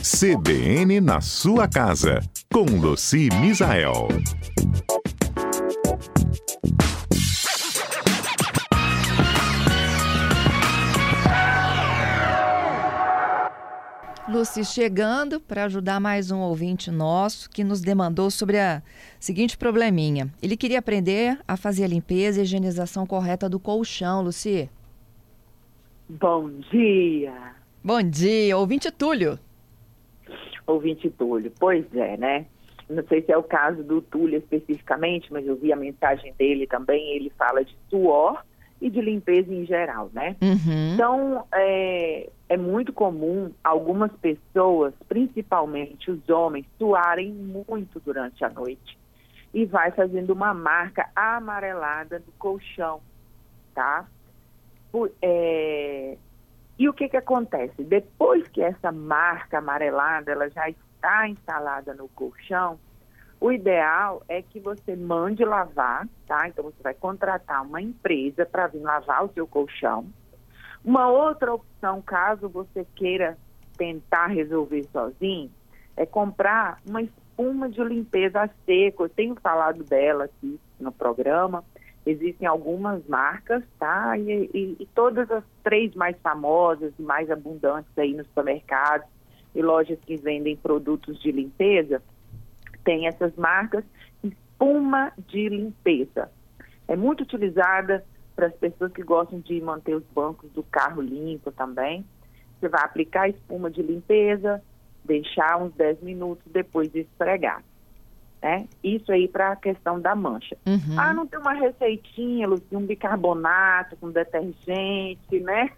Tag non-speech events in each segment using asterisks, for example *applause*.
CBN na sua casa, com Luci Misael. Luci chegando para ajudar mais um ouvinte nosso que nos demandou sobre a seguinte probleminha. Ele queria aprender a fazer a limpeza e higienização correta do colchão, Luci. Bom dia. Bom dia, ouvinte Túlio. Ouvinte Túlio, pois é, né? Não sei se é o caso do Túlio especificamente, mas eu vi a mensagem dele também. Ele fala de suor e de limpeza em geral, né? Uhum. Então, é, é muito comum algumas pessoas, principalmente os homens, suarem muito durante a noite e vai fazendo uma marca amarelada no colchão, tá? Por, é, e o que que acontece? Depois que essa marca amarelada ela já está instalada no colchão, o ideal é que você mande lavar, tá? Então você vai contratar uma empresa para vir lavar o seu colchão. Uma outra opção, caso você queira tentar resolver sozinho, é comprar uma espuma de limpeza a seco. Eu tenho falado dela aqui no programa. Existem algumas marcas, tá? E, e, e todas as três mais famosas e mais abundantes aí nos supermercados e lojas que vendem produtos de limpeza tem essas marcas, espuma de limpeza. É muito utilizada para as pessoas que gostam de manter os bancos do carro limpo também. Você vai aplicar espuma de limpeza, deixar uns 10 minutos depois de esfregar. Né? Isso aí para a questão da mancha. Uhum. Ah, não tem uma receitinha, Lucia, um bicarbonato com detergente, né?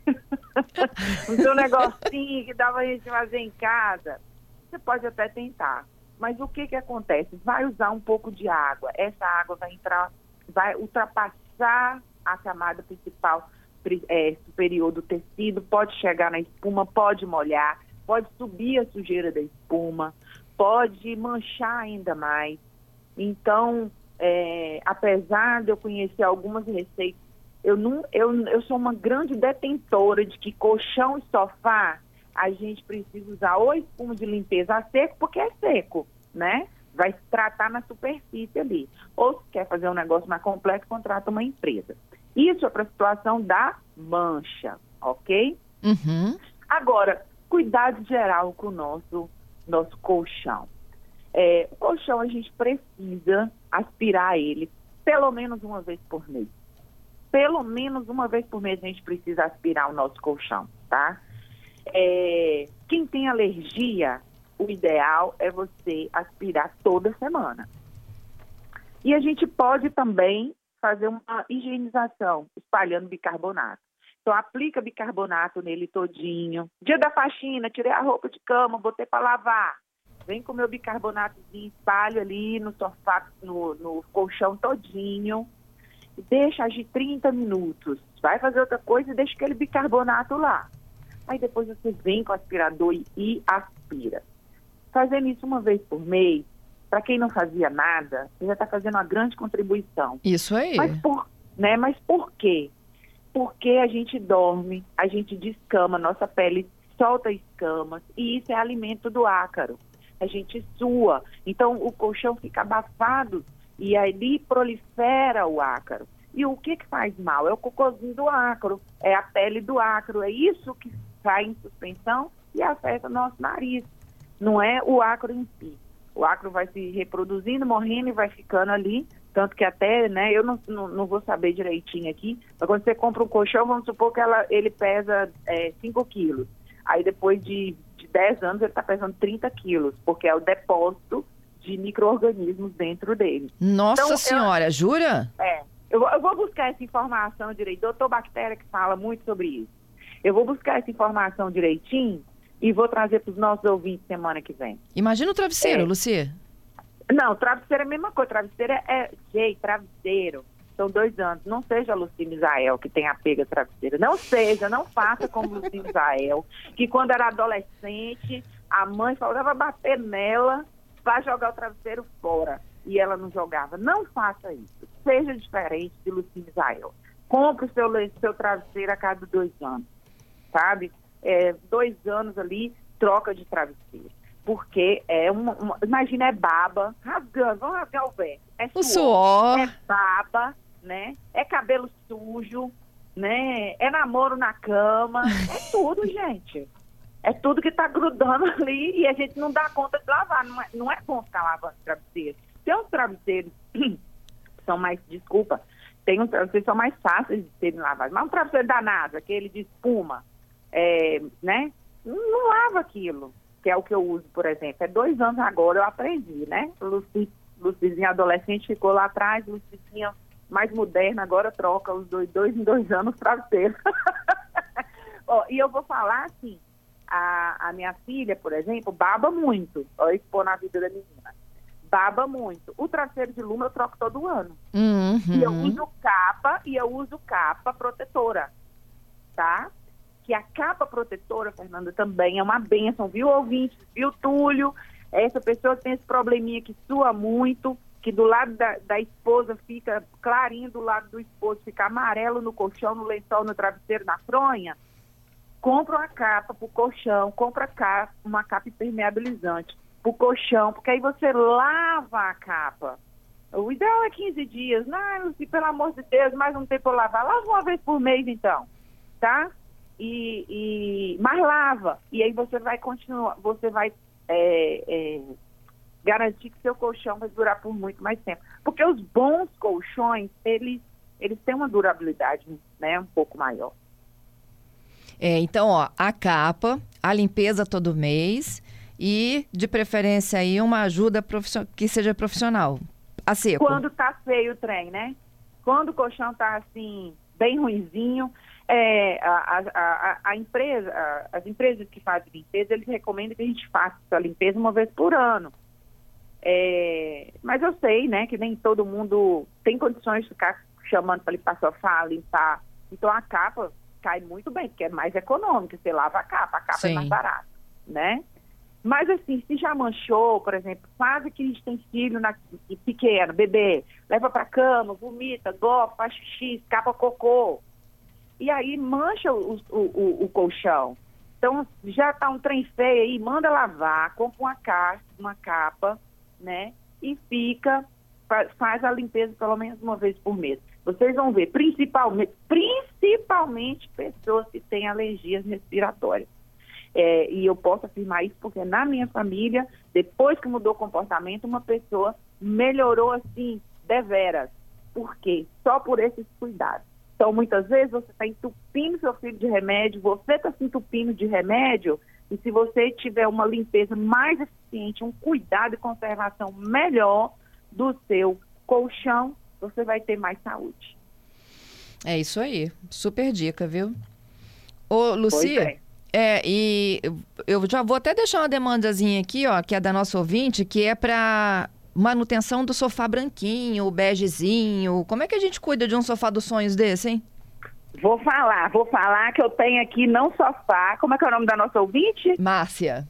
não *laughs* tem um negocinho que dá para a gente fazer em casa. Você pode até tentar. Mas o que que acontece? Vai usar um pouco de água. Essa água vai entrar, vai ultrapassar a camada principal é, superior do tecido, pode chegar na espuma, pode molhar, pode subir a sujeira da espuma, pode manchar ainda mais. Então, é, apesar de eu conhecer algumas receitas, eu, não, eu, eu sou uma grande detentora de que colchão e sofá a gente precisa usar ou espuma de limpeza a seco, porque é seco, né? Vai tratar na superfície ali. Ou se quer fazer um negócio mais complexo, contrata uma empresa. Isso é para a situação da mancha, ok? Uhum. Agora, cuidado geral com o nosso, nosso colchão. É, o colchão a gente precisa aspirar ele pelo menos uma vez por mês. Pelo menos uma vez por mês a gente precisa aspirar o nosso colchão, tá? É, quem tem alergia, o ideal é você aspirar toda semana. E a gente pode também fazer uma higienização, espalhando bicarbonato. Aplica bicarbonato nele todinho. Dia da faxina, tirei a roupa de cama, botei para lavar. Vem com o meu bicarbonatozinho, espalho ali no sofá, no, no colchão todinho. Deixa agir 30 minutos. Vai fazer outra coisa e deixa aquele bicarbonato lá. Aí depois você vem com o aspirador e, e aspira. Fazendo isso uma vez por mês, para quem não fazia nada, você já está fazendo uma grande contribuição. Isso aí. Mas por, né, mas por quê? Porque a gente dorme, a gente descama, nossa pele solta escamas e isso é alimento do ácaro. A gente sua, então o colchão fica abafado e ali prolifera o ácaro. E o que que faz mal? É o cocôzinho do ácaro, é a pele do ácaro, é isso que sai em suspensão e afeta o nosso nariz. Não é o ácaro em si. O ácaro vai se reproduzindo, morrendo e vai ficando ali. Tanto que até, né, eu não, não, não vou saber direitinho aqui, mas quando você compra um colchão, vamos supor que ela, ele pesa 5 é, quilos. Aí depois de, de 10 anos ele está pesando 30 quilos, porque é o depósito de micro-organismos dentro dele. Nossa então, Senhora, eu, jura? É. Eu, eu, vou buscar essa informação direito. Doutor Bactéria que fala muito sobre isso. Eu vou buscar essa informação direitinho e vou trazer para os nossos ouvintes semana que vem. Imagina o travesseiro, é. Lucia. Não, travesseiro é a mesma coisa. Travesseiro é, é gente, travesseiro. São dois anos. Não seja a Lucia Misael que tem apego a travesseiro. Não seja, não faça como Lucia Misael, que quando era adolescente, a mãe falava bater nela para jogar o travesseiro fora. E ela não jogava. Não faça isso. Seja diferente de Lucia Misael. Compre o seu, seu travesseiro a cada dois anos sabe? é, dois anos ali, troca de travesseiro. Porque é uma, uma, imagina, é baba, rasgando, vamos rasgar o vento. É o suor. É baba, né? É cabelo sujo, né? É namoro na cama, é tudo, *laughs* gente. É tudo que tá grudando ali e a gente não dá conta de lavar. Não é, não é bom ficar lavando travesseiro. Tem uns travesseiros são mais, desculpa, tem uns travesseiros que são mais fáceis de serem lavados. Mas um travesseiro da NASA, aquele de espuma, é, né? Não lava aquilo, que é o que eu uso, por exemplo. É dois anos agora eu aprendi, né? Luci, Lucizinha adolescente ficou lá atrás, Lucizinha mais moderna, agora troca os dois, dois em dois anos travesseiro. oh, *laughs* e eu vou falar assim, a, a minha filha, por exemplo, baba muito. Olha expor na vida da menina. Baba muito. O travesseiro de luma eu troco todo ano. Uhum. E eu uso capa e eu uso capa protetora. Tá? Que a capa protetora, Fernanda, também é uma benção, viu, ouvinte? Viu, Túlio? Essa pessoa tem esse probleminha que sua muito, que do lado da, da, esposa fica clarinho, do lado do esposo fica amarelo no colchão, no lençol, no travesseiro, na fronha compra uma capa para o colchão, compra uma capa impermeabilizante para o colchão, porque aí você lava a capa. O ideal é 15 dias. Não, pelo amor de Deus, mais um tempo eu lavar. Lava uma vez por mês, então, tá? E, e mas lava. E aí você vai continuar, você vai é, é, garantir que seu colchão vai durar por muito mais tempo. Porque os bons colchões, eles, eles têm uma durabilidade né, um pouco maior. É, então, ó, a capa, a limpeza todo mês e, de preferência, aí uma ajuda que seja profissional. A seco. Quando tá feio o trem, né? Quando o colchão tá assim, bem ruinzinho, é, a, a, a, empresa, as empresas que fazem limpeza, eles recomendam que a gente faça essa limpeza uma vez por ano. É, mas eu sei, né, que nem todo mundo tem condições de ficar chamando para limpar sofá, limpar. Então a capa cai muito bem, porque é mais econômico, você lava a capa, a capa Sim. é mais barata, né? Mas assim, se já manchou, por exemplo, faz que a gente tem filho na, pequeno, bebê, leva para cama, vomita, gofa, faz xixi, escapa cocô. E aí mancha o, o, o, o colchão. Então, já tá um trem feio aí, manda lavar, compra uma, caixa, uma capa, né? E fica, faz a limpeza pelo menos uma vez por mês. Vocês vão ver, principalmente, principalmente pessoas que têm alergias respiratórias. É, e eu posso afirmar isso porque na minha família, depois que mudou o comportamento, uma pessoa melhorou assim, deveras. Por quê? Só por esses cuidados. Então, muitas vezes você está entupindo seu filho de remédio, você está se entupindo de remédio, e se você tiver uma limpeza mais eficiente, um cuidado e conservação melhor do seu colchão, você vai ter mais saúde. É isso aí. Super dica, viu? Ô, Lucia. É, e eu já vou até deixar uma demandazinha aqui, ó, que é da nossa ouvinte, que é para manutenção do sofá branquinho, begezinho. Como é que a gente cuida de um sofá dos sonhos desse, hein? Vou falar, vou falar que eu tenho aqui não sofá. Como é que é o nome da nossa ouvinte? Márcia.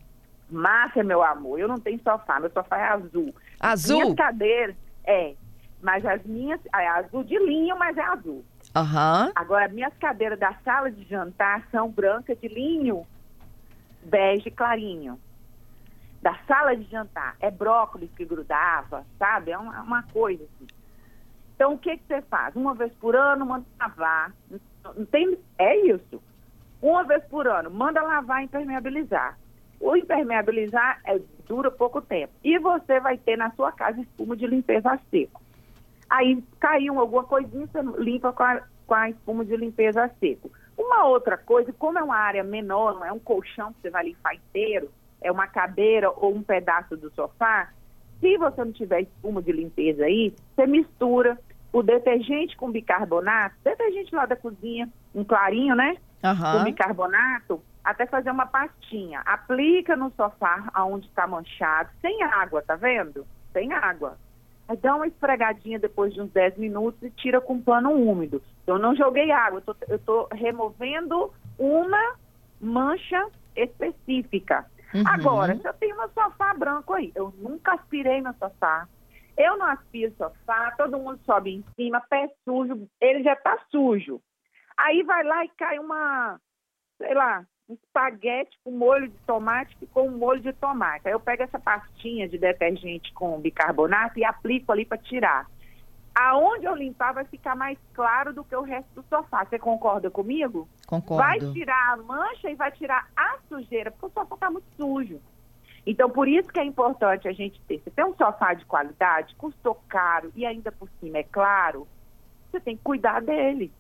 Márcia, meu amor, eu não tenho sofá, meu sofá é azul. Azul? Minhas cadeiras, é, mas as minhas, é azul de linho, mas é azul. Uhum. Agora, minhas cadeiras da sala de jantar são brancas de linho, bege clarinho. Da sala de jantar, é brócolis que grudava, sabe? É uma, uma coisa assim. Então, o que, que você faz? Uma vez por ano, manda lavar. Não tem, é isso. Uma vez por ano, manda lavar e impermeabilizar. O impermeabilizar é, dura pouco tempo. E você vai ter na sua casa espuma de limpeza seco. Aí caiu alguma coisinha, você limpa com a, com a espuma de limpeza seco. Uma outra coisa, como é uma área menor, não é um colchão que você vai limpar inteiro, é uma cadeira ou um pedaço do sofá, se você não tiver espuma de limpeza aí, você mistura o detergente com bicarbonato, detergente lá da cozinha, um clarinho, né? Uhum. Com bicarbonato, até fazer uma pastinha. Aplica no sofá aonde está manchado, sem água, tá vendo? Sem água. Aí dá uma esfregadinha depois de uns 10 minutos e tira com pano úmido. Eu não joguei água, eu estou removendo uma mancha específica. Uhum. Agora, se eu tenho meu sofá branco aí, eu nunca aspirei meu sofá. Eu não aspiro sofá, todo mundo sobe em cima, pé sujo, ele já está sujo. Aí vai lá e cai uma, sei lá, um espaguete com molho de tomate com um molho de tomate. Aí eu pego essa pastinha de detergente com bicarbonato e aplico ali para tirar. Aonde eu limpar vai ficar mais claro do que o resto do sofá. Você concorda comigo? Concordo. Vai tirar a mancha e vai tirar a sujeira, porque o sofá está muito sujo. Então, por isso que é importante a gente ter. Você tem um sofá de qualidade, custou caro e ainda por cima é claro, você tem que cuidar dele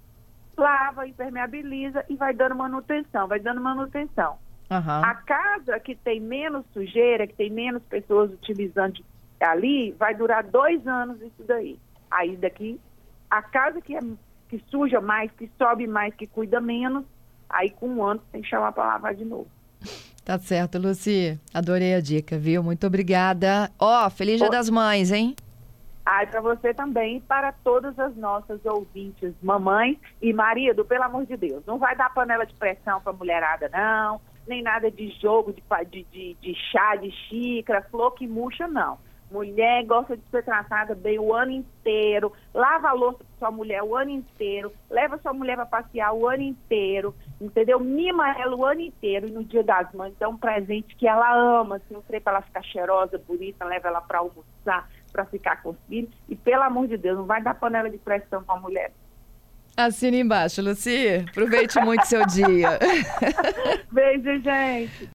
lava, impermeabiliza e vai dando manutenção, vai dando manutenção. Uhum. A casa que tem menos sujeira, que tem menos pessoas utilizando ali, vai durar dois anos isso daí. Aí daqui, a casa que, é, que suja mais, que sobe mais, que cuida menos, aí com um ano tem que chamar para lavar de novo. Tá certo, Luci. Adorei a dica, viu? Muito obrigada. Ó, oh, feliz Dia das Mães, hein? Ai, para você também e para todas as nossas ouvintes, mamães e marido, pelo amor de Deus. Não vai dar panela de pressão para mulherada, não. Nem nada de jogo, de, de, de, chá, de xícara, flor que murcha, não. Mulher gosta de ser tratada bem o ano inteiro, lava a louça para sua mulher o ano inteiro, leva sua mulher para passear o ano inteiro, entendeu? Mima ela o ano inteiro e no dia das mães dá um presente que ela ama, assim, um trem para ela ficar cheirosa, bonita, leva ela para almoçar, para ficar com os filhos. E pelo amor de Deus, não vai dar panela de pressão para a mulher. Assina embaixo, Luci. Aproveite muito seu dia. *laughs* Beijo, gente.